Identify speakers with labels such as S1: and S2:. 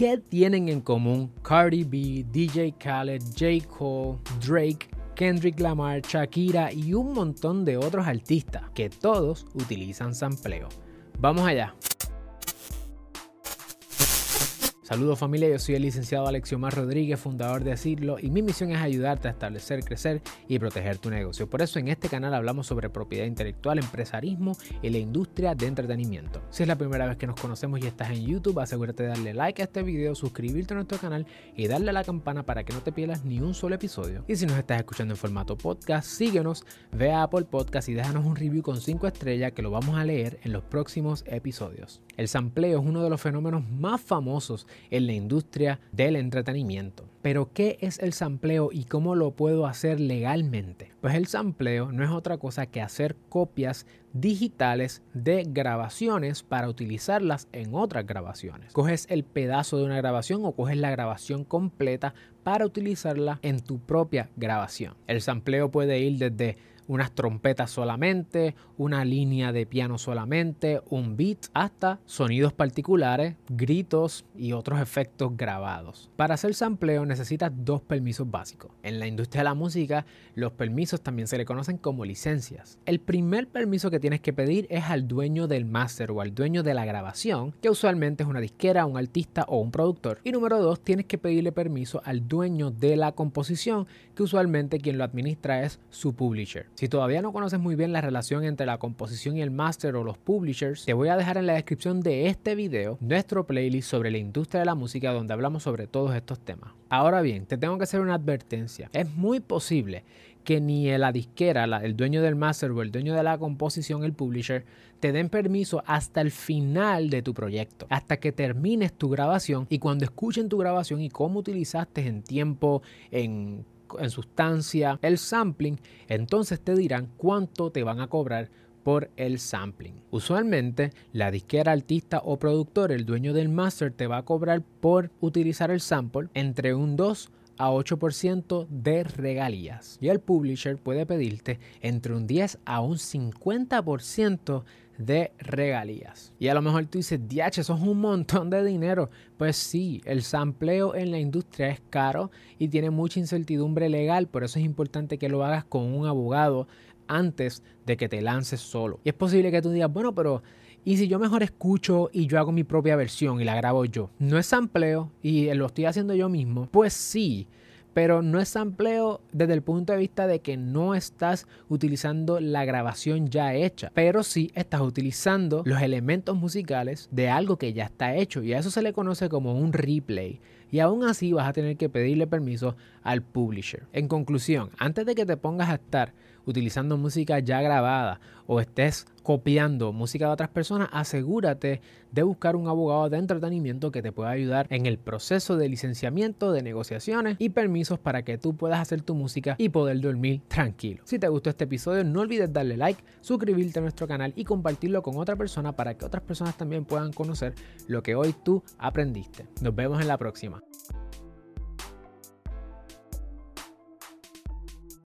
S1: ¿Qué tienen en común Cardi B, DJ Khaled, J. Cole, Drake, Kendrick Lamar, Shakira y un montón de otros artistas que todos utilizan sampleo? Vamos allá. Saludos familia, yo soy el licenciado Alexiomar Rodríguez, fundador de Asirlo, y mi misión es ayudarte a establecer, crecer y proteger tu negocio. Por eso en este canal hablamos sobre propiedad intelectual, empresarismo y la industria de entretenimiento. Si es la primera vez que nos conocemos y estás en YouTube, asegúrate de darle like a este video, suscribirte a nuestro canal y darle a la campana para que no te pierdas ni un solo episodio. Y si nos estás escuchando en formato podcast, síguenos, ve a Apple Podcast y déjanos un review con 5 estrellas que lo vamos a leer en los próximos episodios. El sampleo es uno de los fenómenos más famosos en la industria del entretenimiento. Pero ¿qué es el sampleo y cómo lo puedo hacer legalmente? Pues el sampleo no es otra cosa que hacer copias digitales de grabaciones para utilizarlas en otras grabaciones. Coges el pedazo de una grabación o coges la grabación completa para utilizarla en tu propia grabación. El sampleo puede ir desde unas trompetas solamente, una línea de piano solamente, un beat, hasta sonidos particulares, gritos y otros efectos grabados. Para hacer sampleo necesitas dos permisos básicos. En la industria de la música, los permisos también se le conocen como licencias. El primer permiso que tienes que pedir es al dueño del máster o al dueño de la grabación, que usualmente es una disquera, un artista o un productor. Y número dos, tienes que pedirle permiso al dueño de la composición, que usualmente quien lo administra es su publisher. Si todavía no conoces muy bien la relación entre la composición y el master o los publishers, te voy a dejar en la descripción de este video nuestro playlist sobre la industria de la música donde hablamos sobre todos estos temas. Ahora bien, te tengo que hacer una advertencia. Es muy posible que ni la disquera, el dueño del master o el dueño de la composición, el publisher, te den permiso hasta el final de tu proyecto, hasta que termines tu grabación y cuando escuchen tu grabación y cómo utilizaste en tiempo, en en sustancia, el sampling, entonces te dirán cuánto te van a cobrar por el sampling. Usualmente, la disquera, artista o productor, el dueño del master, te va a cobrar por utilizar el sample entre un 2 a 8% de regalías. Y el publisher puede pedirte entre un 10 a un 50% de regalías. Y a lo mejor tú dices, DH, eso es un montón de dinero. Pues sí, el sampleo en la industria es caro y tiene mucha incertidumbre legal, por eso es importante que lo hagas con un abogado antes de que te lances solo. Y es posible que tú digas, bueno, pero ¿y si yo mejor escucho y yo hago mi propia versión y la grabo yo? No es sampleo y lo estoy haciendo yo mismo. Pues sí, pero no es sampleo desde el punto de vista de que no estás utilizando la grabación ya hecha, pero sí estás utilizando los elementos musicales de algo que ya está hecho y a eso se le conoce como un replay. Y aún así vas a tener que pedirle permiso al publisher. En conclusión, antes de que te pongas a estar utilizando música ya grabada o estés copiando música de otras personas, asegúrate de buscar un abogado de entretenimiento que te pueda ayudar en el proceso de licenciamiento, de negociaciones y permisos para que tú puedas hacer tu música y poder dormir tranquilo. Si te gustó este episodio, no olvides darle like, suscribirte a nuestro canal y compartirlo con otra persona para que otras personas también puedan conocer lo que hoy tú aprendiste. Nos vemos en la próxima.